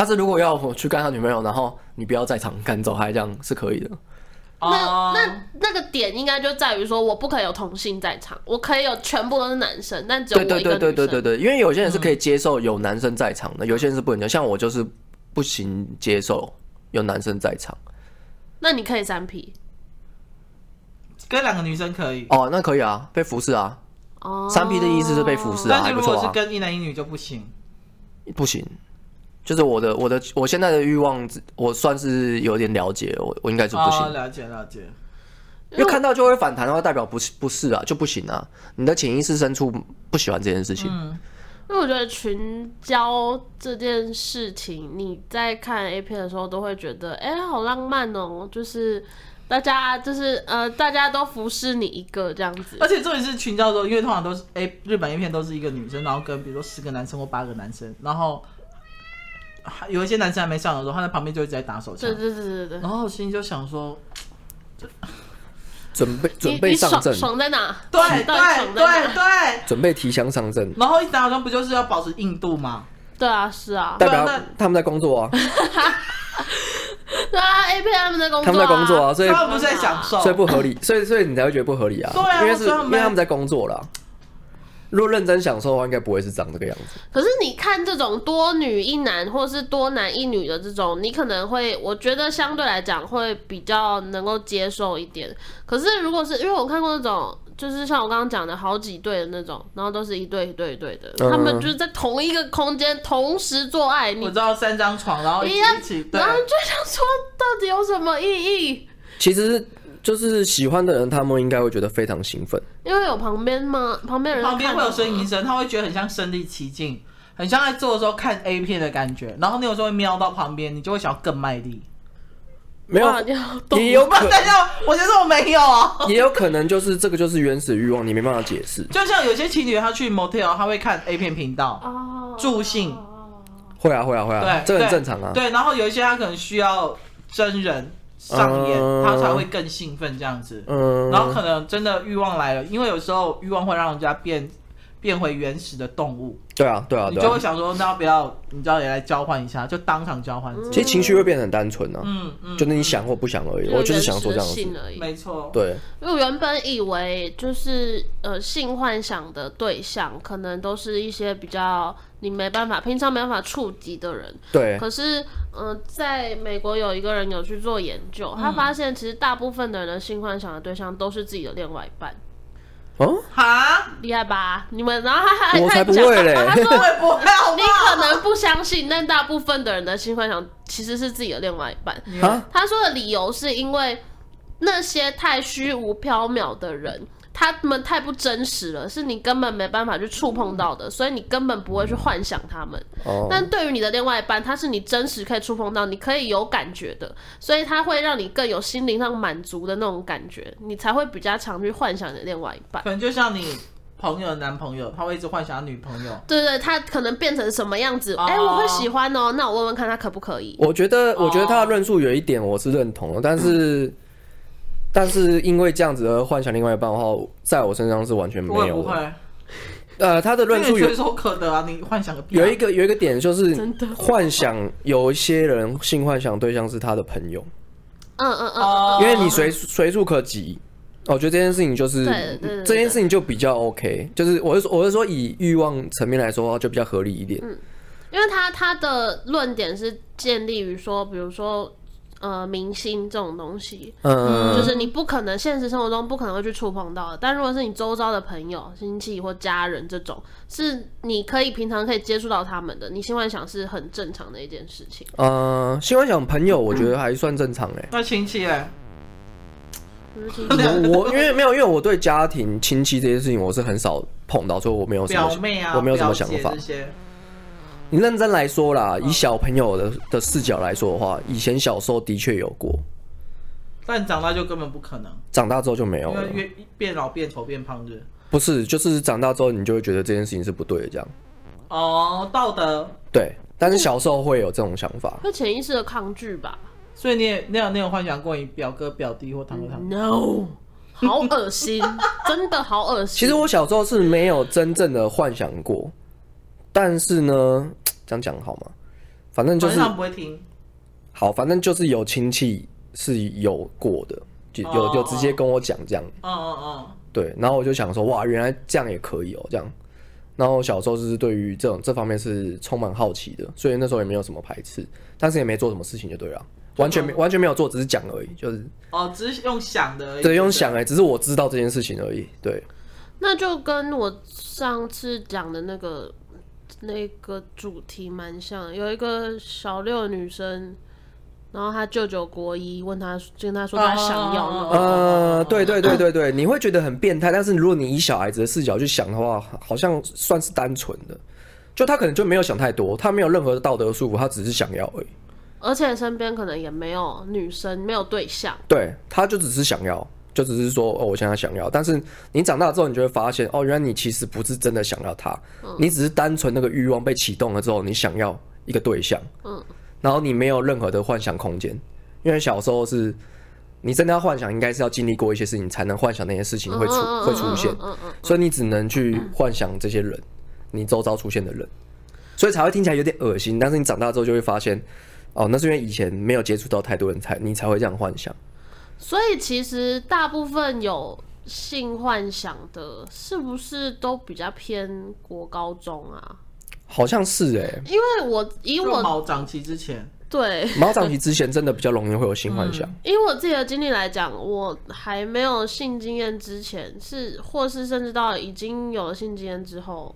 但是如果要我去干他女朋友，然后你不要在场赶走，还这样是可以的。那那那个点应该就在于说，我不可以有同性在场，我可以有全部都是男生，但只有我一个女生。对对对对对对，因为有些人是可以接受有男生在场的，嗯、有些人是不能接受。像我就是不行接受有男生在场。那你可以三 P，跟两个女生可以。哦，那可以啊，被服侍啊。哦。三 P 的意思是被服侍啊，但是如果是跟一男一女就不行。不行。就是我的我的我现在的欲望，我算是有点了解，我我应该是不行。哦，了解了解。因为看到就会反弹的话，代表不是不是啊，就不行啊。你的潜意识深处不喜欢这件事情。嗯，因为我觉得群交这件事情，你在看 A 片的时候都会觉得，哎、欸，好浪漫哦，就是大家就是呃，大家都服侍你一个这样子。而且重点是群交的时候，因为通常都是 A 日本 A 片都是一个女生，然后跟比如说十个男生或八个男生，然后。有一些男生还没上的时候，他在旁边就一直在打手枪。对对对对对。然后我心里就想说，*tsk* 准备准备上阵，爽，在哪？对对对对，准备提枪上阵。然后一打手枪不就是要保持硬度吗？对啊，是啊。代表他们在工作啊。*laughs* 对啊，AP 他们在工作，他们在工作啊，所以他们不是在享受，所以不合理，所以所以你才会觉得不合理啊。对啊，因为是因为他们在工作了。如果认真享受的话，应该不会是长这个样子。可是你看这种多女一男，或是多男一女的这种，你可能会，我觉得相对来讲会比较能够接受一点。可是如果是因为我看过那种，就是像我刚刚讲的好几对的那种，然后都是一对一对一对的，嗯、他们就是在同一个空间同时做爱。你我知道三张床，然后一起，一起，然后就想说到底有什么意义？其实就是喜欢的人，他们应该会觉得非常兴奋，因为有旁边吗？旁边人旁边会有呻吟声，他会觉得很像身临其境，很像在做的时候看 A 片的感觉。然后你有时候会瞄到旁边，你就会想要更卖力。没有，也有可 *laughs* 能。我觉得我没有啊。*laughs* 也有可能就是这个就是原始欲望，你没办法解释。就像有些情侣他去 motel，他会看 A 片频道哦，助兴。会啊会啊会啊，对，这很正常啊。对，然后有一些他可能需要真人上演，他才会更兴奋这样子。嗯。然后可能真的欲望来了，因为有时候欲望会让人家变。变回原始的动物，对啊，对啊，你就会想说，那要不要，你知道也来交换一下，就当场交换。其实情绪会变得很单纯啊，嗯嗯，就是你想或不想而已。我就是想说这样子而已，没错。对，因为我原本以为就是呃性幻想的对象，可能都是一些比较你没办法平常没办法触及的人。对。可是，呃，在美国有一个人有去做研究，他发现其实大部分的人的性幻想的对象都是自己的另外一半。哦，哈，厉害吧？你们，然后他还我 *laughs* 才不会嘞，他说 *laughs* 我也不会，你可能不相信，但大部分的人的性幻想其实是自己的另外一半。啊，他说的理由是因为那些太虚无缥缈的人。他们太不真实了，是你根本没办法去触碰到的，所以你根本不会去幻想他们。Oh. 但对于你的另外一半，他是你真实可以触碰到，你可以有感觉的，所以他会让你更有心灵上满足的那种感觉，你才会比较常去幻想你的另外一半。可能就像你朋友的男朋友，他会一直幻想他女朋友。对，对对，他可能变成什么样子？哎、oh. 欸，我会喜欢哦。那我问问看他可不可以？我觉得，我觉得他的论述有一点我是认同的，但是。嗯但是因为这样子而幻想另外一半的话，在我身上是完全没有的。不会。呃，他的论述有随手可得啊，你幻想个屁。有一个有一个点就是幻想，有一些人性幻想对象是他的朋友。嗯嗯嗯。因为你随随处可及，我觉得这件事情就是这件事情就比较 OK，就是我是我是说以欲望层面来说的话，就比较合理一点。嗯，因为他他的论点是建立于说，比如说。呃，明星这种东西，嗯，就是你不可能现实生活中不可能会去触碰到的。但如果是你周遭的朋友、亲戚或家人这种，是你可以平常可以接触到他们的，你性幻想是很正常的一件事情。呃，性幻想朋友，我觉得还算正常哎。那亲戚哎，*laughs* 我我因为没有，因为我对家庭亲戚这些事情我是很少碰到，所以我没有什么表妹啊，我没有什么想法。你认真来说啦，以小朋友的的视角来说的话，以前小时候的确有过，但长大就根本不可能。长大之后就没有了，因为越变老变丑变胖的。不是，就是长大之后你就会觉得这件事情是不对的，这样。哦，道德。对，但是小时候会有这种想法，会潜意识的抗拒吧。所以你也那样那有幻想过你表哥表弟或堂哥堂？No，好恶心，真的好恶心。其实我小时候是没有真正的幻想过。但是呢，*tsk* 这样讲好吗？反正就是不会听。好，反正就是有亲戚是有过的，就有、oh. 有直接跟我讲这样。哦哦哦。对，然后我就想说，哇，原来这样也可以哦，这样。然后小时候就是对于这种这方面是充满好奇的，所以那时候也没有什么排斥，但是也没做什么事情就对了，完全没完全没有做，只是讲而已，就是。哦，只是用想的而已。对，用想哎，只是我知道这件事情而已。对。那就跟我上次讲的那个。那个主题蛮像，有一个小六女生，然后她舅舅国一问她，跟她说她想要。呃，对对对对对，你会觉得很变态，但是如果你以小孩子的视角去想的话，好像算是单纯的，就他可能就没有想太多，他没有任何的道德束缚，他只是想要而已。而且身边可能也没有女生，没有对象。对，他就只是想要。就只是说哦，我现在想要，但是你长大之后，你就会发现哦，原来你其实不是真的想要他，嗯、你只是单纯那个欲望被启动了之后，你想要一个对象，嗯，然后你没有任何的幻想空间，因为小时候是，你真的要幻想，应该是要经历过一些事情才能幻想那些事情会出会出现，所以你只能去幻想这些人，你周遭出现的人，所以才会听起来有点恶心，但是你长大之后就会发现，哦，那是因为以前没有接触到太多人才，你才会这样幻想。所以其实大部分有性幻想的，是不是都比较偏国高中啊？好像是哎、欸，因为我以我毛长期之前，对，毛长期之前真的比较容易会有性幻想。以、嗯、我自己的经历来讲，我还没有性经验之前，是或是甚至到已经有了性经验之后，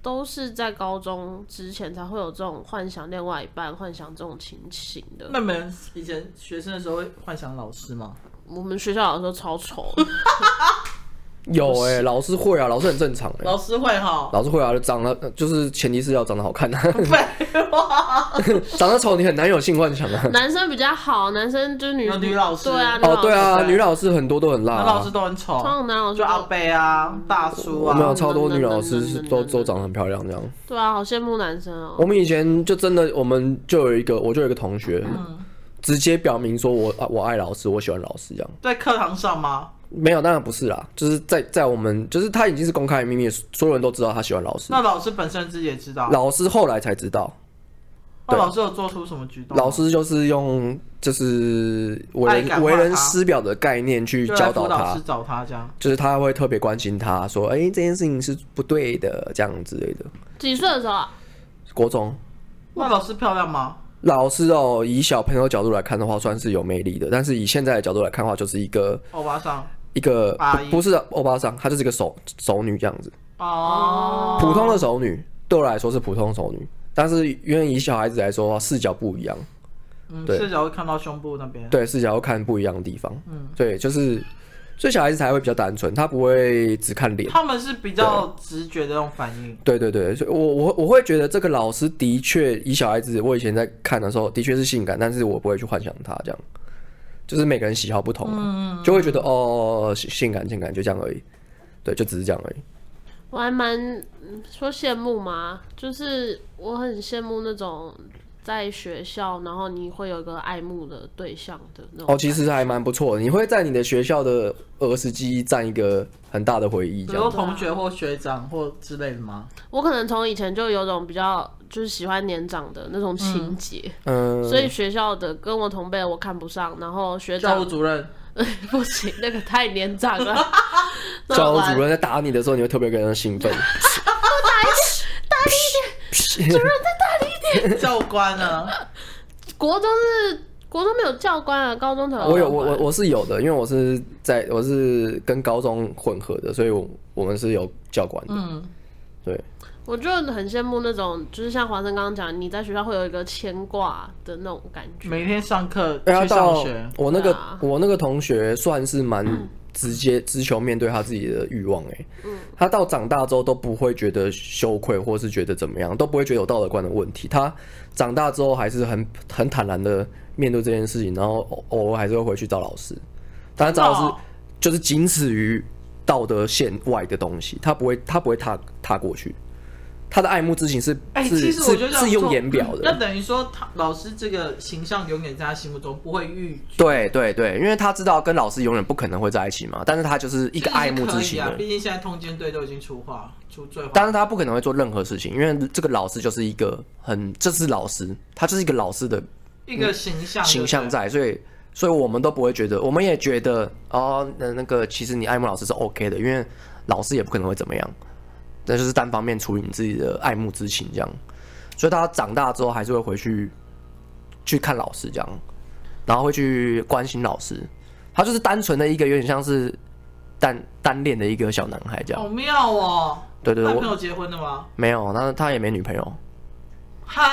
都是在高中之前才会有这种幻想另外一半、幻想这种情形的。那你们以前学生的时候会幻想老师吗？我们学校老师都超丑。*laughs* 有哎、欸，老师会啊，老师很正常哎、欸。老师会哈，老师会啊，长得就是前提是要长得好看的。废话，长得丑你很难有性幻想啊。男生比较好，男生就是女女老师。对啊，哦对啊，女老师很多都很辣、啊，男老师都很丑。超男老师就阿贝啊，大叔啊，我们有超多女老师是都都长得很漂亮这样。对啊，好羡慕男生哦。我们以前就真的，我们就有一个，我就有一个同学，嗯、直接表明说我我爱老师，我喜欢老师这样。在课堂上吗？没有，当然不是啦，就是在在我们，就是他已经是公开的秘密，所有人都知道他喜欢老师。那老师本身自己也知道？老师后来才知道。那老师有做出什么举动？老师就是用就是为人为人师表的概念去教导他，找他这样，就是他会特别关心他说，哎、欸，这件事情是不对的，这样之类的。几岁的时候啊？国中。那老师漂亮吗？老师哦，以小朋友角度来看的话，算是有魅力的，但是以现在的角度来看的话，就是一个欧巴桑。一个不，不是欧巴桑，她就是一个熟熟女这样子。哦，普通的熟女对我来说是普通熟女，但是因为以小孩子来说视角不一样，嗯，视角会看到胸部那边，对，视角会看不一样的地方，嗯，对，就是所以小孩子才会比较单纯，他不会只看脸，他们是比较直觉的那种反应，对对对，所以我我我会觉得这个老师的确以小孩子，我以前在看的时候的确是性感，但是我不会去幻想他这样。就是每个人喜好不同，嗯，就会觉得哦，性感性感就这样而已，对，就只是这样而已。我还蛮说羡慕嘛，就是我很羡慕那种在学校，然后你会有一个爱慕的对象的那种。哦，其实还蛮不错的，你会在你的学校的儿时记忆占一个很大的回忆，比如同学或学长或之类的吗？我可能从以前就有种比较。就是喜欢年长的那种情节，嗯，所以学校的跟我同辈我看不上，然后学长教务主任 *laughs* 不行，那个太年长了。*laughs* 教务主任在打你的时候，你会特别感到兴奋。*laughs* 打一点，大力一点，主任再大力一点。*laughs* 教官啊？国中是国中没有教官啊，高中才有。我有我我我是有的，因为我是在我是跟高中混合的，所以我我们是有教官的。嗯，对。我就很羡慕那种，就是像华生刚刚讲，你在学校会有一个牵挂的那种感觉。每天上课去上学，我那个、啊、我那个同学算是蛮 *clears throat* 直接、直球面对他自己的欲望哎。嗯。他到长大之后都不会觉得羞愧，或是觉得怎么样，都不会觉得有道德观的问题。他长大之后还是很很坦然的面对这件事情，然后偶尔还是会回去找老师。但是找老师就是仅此于道德线外的东西，他不会他不会踏踏过去。他的爱慕之情是，其实我觉得是用言表的，那等于说他老师这个形象永远在他心目中不会逾。对对对，因为他知道跟老师永远不可能会在一起嘛，但是他就是一个爱慕之情的。毕竟现在通奸队都已经出话出罪，但是他不可能会做任何事情，因为这个老师就是一个很，这是老师，他就是一个老师的一个形象形象在，所以所以我们都不会觉得，我们也觉得哦，那那个其实你爱慕老师是 OK 的，因为老师也不可能会怎么样。那就是单方面处理你自己的爱慕之情，这样，所以他长大之后还是会回去去看老师，这样，然后会去关心老师。他就是单纯的一个有点像是单单恋的一个小男孩，这样。好妙哦！对对对，他没有结婚的吗？没有，他他也没女朋友。哈？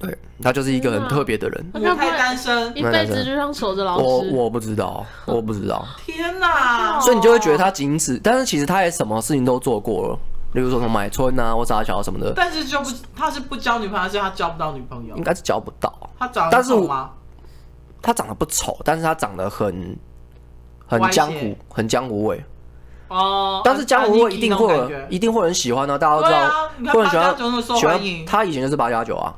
对，他就是一个很特别的人。他太单身，一辈子就像守着老师。我我不知道，我不知道。天哪！所以你就会觉得他仅此，但是其实他也什么事情都做过了。例如说什么买春啊，或啥小什么的，但是就不，他是不交女朋友，还是他交不到女朋友？应该是交不到。他长得丑吗？他长得不丑，但是他长得很很江湖，很江湖味。哦。但是江湖味一定会有，一定会有人喜欢呢。大家都知道，会很喜欢，喜欢。他以前就是八加九啊。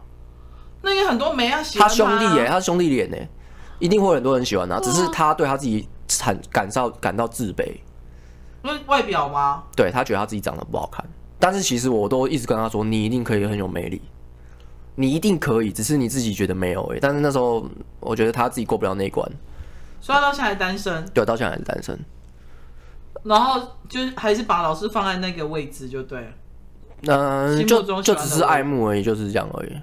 那有很多没啊，他兄弟哎，他兄弟脸哎，一定会有很多人喜欢啊。只是他对他自己产感到感到自卑。因为外表吗？对，他觉得他自己长得不好看，但是其实我都一直跟他说，你一定可以很有魅力，你一定可以，只是你自己觉得没有哎。但是那时候我觉得他自己过不了那一关，所以他到现在还单身。对，到现在还是单身。然后就还是把老师放在那个位置就对了。嗯、呃，就就只是爱慕而已，就是这样而已。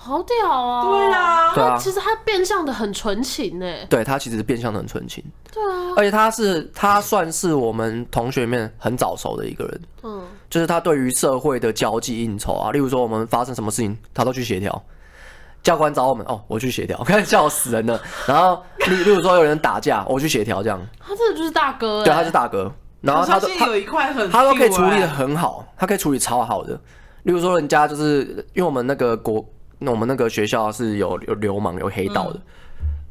好屌啊！对啊，对啊，其实他变相的很纯情哎。对他其实变相的很纯情。对啊，而且他是他算是我们同学里面很早熟的一个人。嗯，就是他对于社会的交际应酬啊，例如说我们发生什么事情，他都去协调。教官找我们哦，我去协调，我 *laughs* 看笑死人了。然后例例如说有人打架，我去协调这样。他这个就是大哥，对，他是大哥。然后他都他有一块很，他都可以处理的很好，他可以处理超好的。例如说人家就是因为我们那个国。那我们那个学校是有有流氓有黑道的，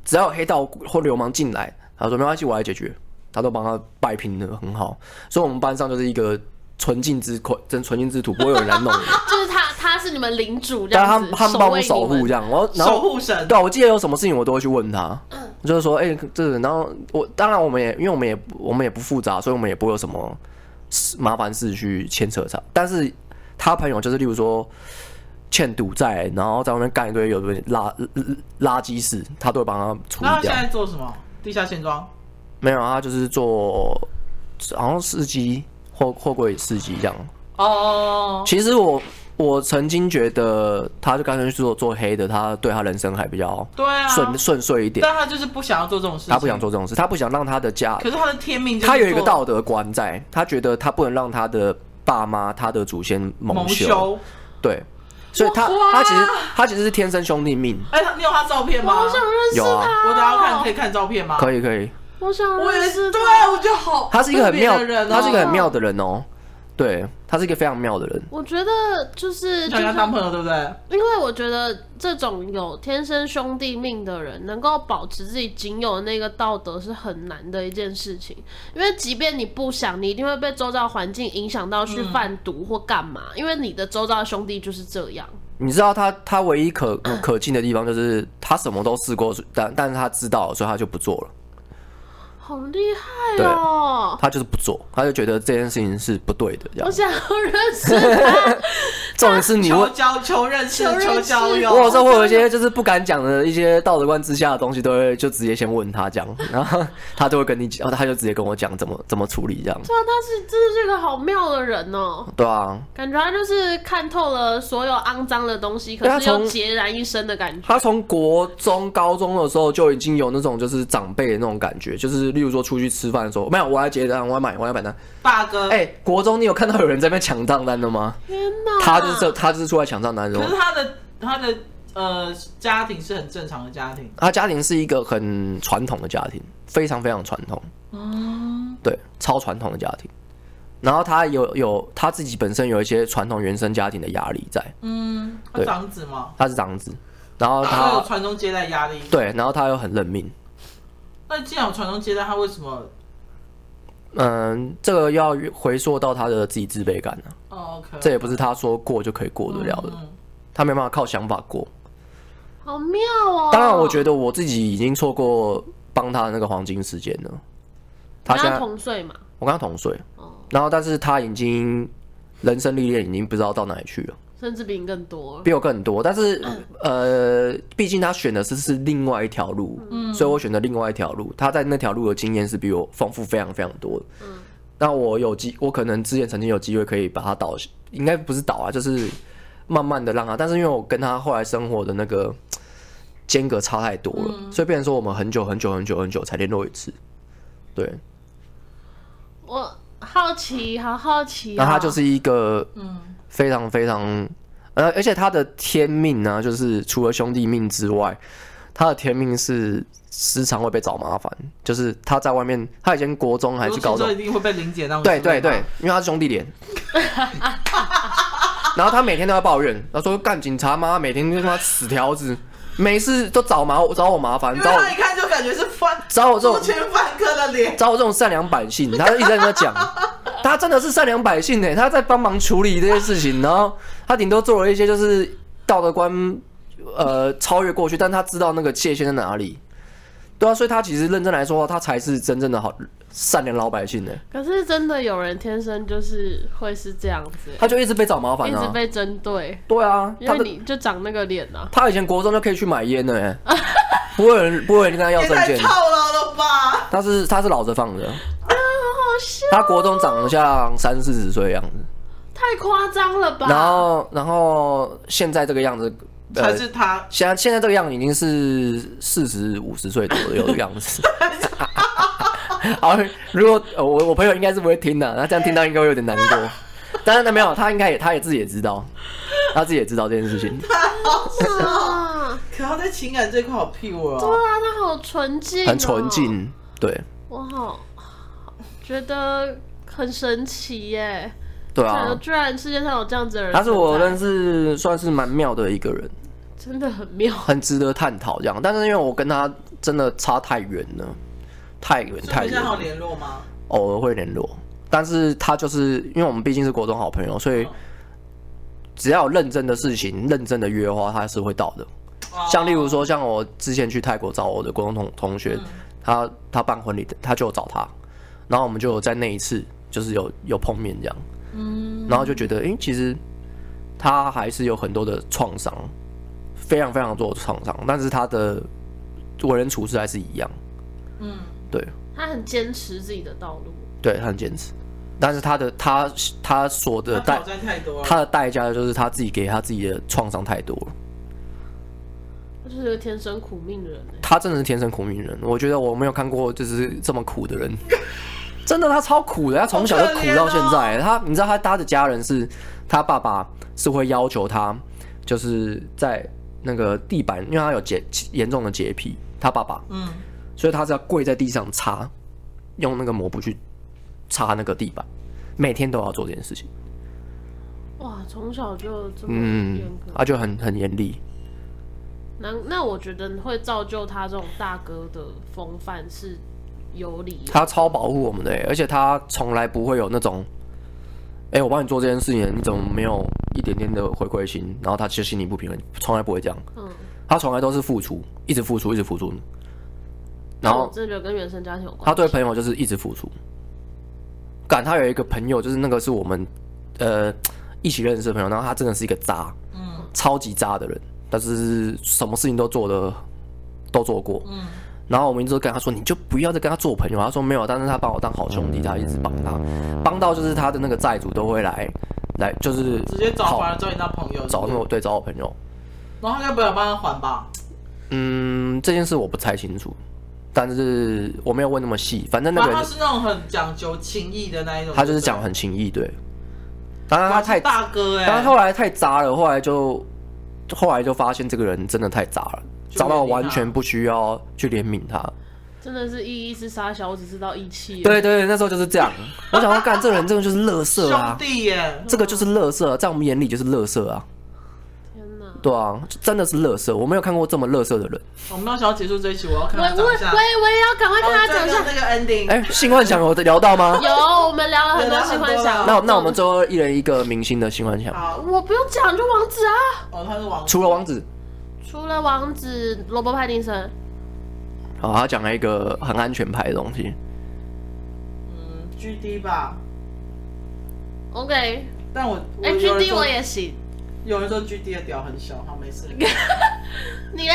只要有黑道或流氓进来，他说没关系，我来解决，他都帮他摆平的很好，所以我们班上就是一个纯净之款，真纯净之土，不会有人来弄。*laughs* 就是他，他是你们领主，但他他们帮我守护这样，我守护神。对，我记得有什么事情我都会去问他，就是说，哎，这个，然后我当然我们也因为我们也我们也不复杂，所以我们也不会有什么麻烦事去牵扯上。但是他朋友就是例如说。欠赌债，然后在外面干一堆有的垃垃圾事，他都会帮他处理掉。那他现在做什么？地下钱庄？没有，他就是做好像司机，货货柜司机这样。哦。其实我我曾经觉得，他就干脆去做做黑的，他对他人生还比较对啊顺顺遂一点。但他就是不想要做这种事，他不想做这种事，他不想让他的家。可是他的天命，他有一个道德观在，他觉得他不能让他的爸妈、他的祖先蒙羞。对。所以他他其实他其实是天生兄弟命。哎，你有他照片吗？我想认识他。有啊，我等下看可以看照片吗？可以可以。我想认识。对，我觉得好。他是一个很妙的人，他是一个很妙的人哦。对，他是一个非常妙的人。我觉得就是想跟他当朋友，对不对？因为我觉得这种有天生兄弟命的人，能够保持自己仅有的那个道德是很难的一件事情。因为即便你不想，你一定会被周遭环境影响到去贩毒或干嘛。因为你的周遭兄弟就是这样。你知道他他唯一可可敬的地方就是他什么都试过，但但是他知道，所以他就不做了。好厉害哦！他就是不做，他就觉得这件事情是不对的。这样，我想要认识他。重点是你求交、求认识、求交友。我有时候会有一些就是不敢讲的一些道德观之下的东西，都会就直接先问他讲，*laughs* 然后他就会跟你讲，然后他就直接跟我讲怎么怎么处理这样。对啊，他是真的是一个好妙的人哦。对啊，感觉他就是看透了所有肮脏的东西，可是又孑然一身的感觉。他从国中、高中的时候就已经有那种就是长辈的那种感觉，就是。例如说出去吃饭的时候，没有，我要结账，我要买，我要买单。大哥，哎，国中你有看到有人在那边抢账单的吗？天哪！他就是这，他就是出来抢账单的。可是他的他的呃家庭是很正常的家庭，他家庭是一个很传统的家庭，非常非常传统。嗯，对，超传统的家庭。然后他有有他自己本身有一些传统原生家庭的压力在。嗯，他长子吗？他是长子，然后他有传宗接代压力。对，然后他又很认命。那既然有传宗接代，他为什么？嗯，这个要回溯到他的自己自卑感呢、啊。哦、这也不是他说过就可以过得了的，嗯、他没办法靠想法过。好妙哦！当然，我觉得我自己已经错过帮他的那个黄金时间了。他跟他同岁嘛？我跟他同岁。哦。然后，但是他已经人生历练已经不知道到哪里去了。甚至比你更多，比我更多，但是、嗯、呃，毕竟他选的是是另外一条路，嗯，所以我选择另外一条路。他在那条路的经验是比我丰富非常非常多的，嗯。那我有机，我可能之前曾经有机会可以把他导，应该不是导啊，就是慢慢的让他。但是因为我跟他后来生活的那个间隔差太多了，嗯、所以变成说我们很久很久很久很久才联络一次。对，我好奇，好好奇、啊。那他就是一个，嗯。非常非常，呃，而且他的天命呢，就是除了兄弟命之外，他的天命是时常会被找麻烦。就是他在外面，他以前国中还是高中，一定会被林姐那种。对对对，因为他是兄弟连。*laughs* 然后他每天都要抱怨，他说干警察吗？每天就他妈死条子，每次都找麻找我麻烦。找我一看就感觉是犯找我这种前犯科的脸，找我这种善良百姓，他就一直在那讲。他真的是善良百姓呢，他在帮忙处理这些事情，然后他顶多做了一些就是道德观，呃，超越过去，但他知道那个界限在哪里，对啊，所以他其实认真来说，他才是真正的好善良老百姓呢。可是真的有人天生就是会是这样子，他就一直被找麻烦，一直被针对。对啊，因为你就长那个脸啊。他以前国中就可以去买烟呢，*laughs* 不会有人不会有人跟他要证件。太套牢了吧？他是他是老着放的。他国中长得像三四十岁的样子，太夸张了吧？然后，然后现在这个样子，才是他现在现在这个样子已经是四十五十岁左右的样子。*laughs* 好，如果我我朋友应该是不会听的，那这样听到应该会有点难过。但是那没有，他应该也他也自己也知道，他自己也知道这件事情。他好笑了，可他在情感这块好 pure 啊！对啊，他好纯净，很纯净。对，我好觉得很神奇耶。对啊，居然世界上有这样子的人，他是我认识算是蛮妙的一个人，真的很妙，很值得探讨这样。但是因为我跟他真的差太远了，太远太远。现在还有联络吗？偶尔会联络，但是他就是因为我们毕竟是国中好朋友，所以只要有认真的事情、认真的约的话，他是会到的。像例如说，像我之前去泰国找我的国中同同学，他他办婚礼的，他就找他，然后我们就在那一次就是有有碰面这样。嗯，然后就觉得，哎、欸，其实他还是有很多的创伤，非常非常多的创伤，但是他的为人处事还是一样。嗯，对，他很坚持自己的道路，对，他很坚持，但是他的他他所的代他的代价就是他自己给他自己的创伤太多了。他就是个天生苦命人，他真的是天生苦命人，我觉得我没有看过就是这么苦的人。*laughs* 真的，他超苦的，他从小就苦到现在。他，你知道，他他的家人是，他爸爸是会要求他，就是在那个地板，因为他有洁严重的洁癖，他爸爸，嗯，所以他是要跪在地上擦，用那个抹布去擦那个地板，每天都要做这件事情。哇，从小就这么严格，他就很很严厉。那那我觉得会造就他这种大哥的风范是。有理，他超保护我们的，而且他从来不会有那种，哎、欸，我帮你做这件事情，你怎么没有一点点的回馈心？然后他其实心里不平衡，从来不会这样。嗯，他从来都是付出，一直付出，一直付出。然后这就跟原生家庭有关。他对朋友就是一直付出。感他有一个朋友，就是那个是我们呃一起认识的朋友，然后他真的是一个渣，嗯，超级渣的人，但是什么事情都做的都做过，嗯。然后我们一直跟他说，你就不要再跟他做朋友。他说没有，但是他把我当好兄弟，他一直帮他，帮到就是他的那个债主都会来，来就是直接找回来找你当朋友，找我对找我朋友。然后他应该不想帮他还吧？嗯，这件事我不太清楚，但是我没有问那么细。反正那个他是那种很讲究情义的那一种，他就是讲很情义，对。当然他太大哥哎，但是后来太渣了，后来就后来就发现这个人真的太渣了。找到完全不需要去怜悯他，真的是一一是杀小，我只知道义气。对对，那时候就是这样。*laughs* 我想要干这个人，真的就是乐色啊！兄弟耶，这个就是乐色，在我们眼里就是乐色啊！天哪，对啊，真的是乐色，我没有看过这么乐色的人。我们要想要结束这一期，我要看他讲一下。我也我也要赶快看他讲一下那个 ending。哎，性幻想有聊到吗？有，我们聊了很多性幻想。那那我们最后一人一个明星的性幻想。好，我不用讲，就王子啊。哦，他是王。除了王子。除了王子罗伯·派丁森，好，他讲了一个很安全牌的东西。嗯，G D 吧。OK，但我哎、欸、，G D 我也行。有人说 G D 的屌很小，好，没事。*laughs* 你呢？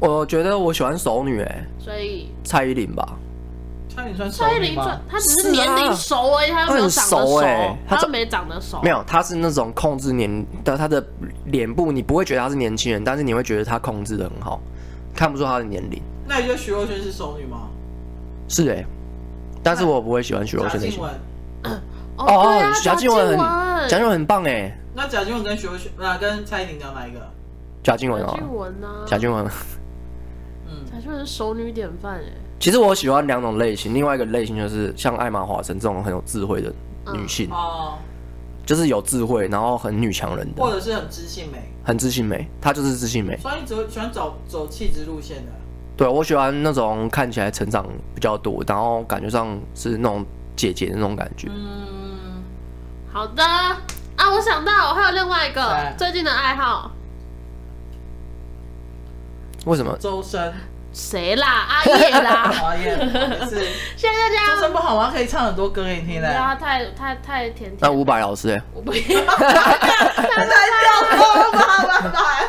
我觉得我喜欢熟女，哎，所以蔡依林吧。蔡依林算，她只是年龄熟而已，他又没有长得熟，哎，他没长得熟。没有，她是那种控制年的，她的脸部你不会觉得她是年轻人，但是你会觉得她控制的很好，看不出她的年龄。那你觉得徐若瑄是熟女吗？是哎，但是我不会喜欢徐若瑄那些。*coughs* 哦哦，贾静雯很，贾静雯很棒哎。那贾静雯跟徐若瑄，那跟蔡依林聊哪一个？贾静雯啊，贾静雯。嗯，贾静雯是熟女典范哎。其实我喜欢两种类型，另外一个类型就是像艾玛华森这种很有智慧的女性哦，就是有智慧，然后很女强人的，或者是很知性美，很知性美，她就是知性美。所以你只会喜欢走走气质路线的？对，我喜欢那种看起来成长比较多，然后感觉上是那种姐姐的那种感觉。嗯，好的啊，我想到我还有另外一个最近的爱好，为什么？周深。谁啦？*laughs* 阿叶啦。阿叶是。*laughs* 谢谢大家。掌声不好吗？可以唱很多歌给你听的。不要太太太甜甜。那伍佰老师？我不要。*laughs* 太掉头了，伍佰。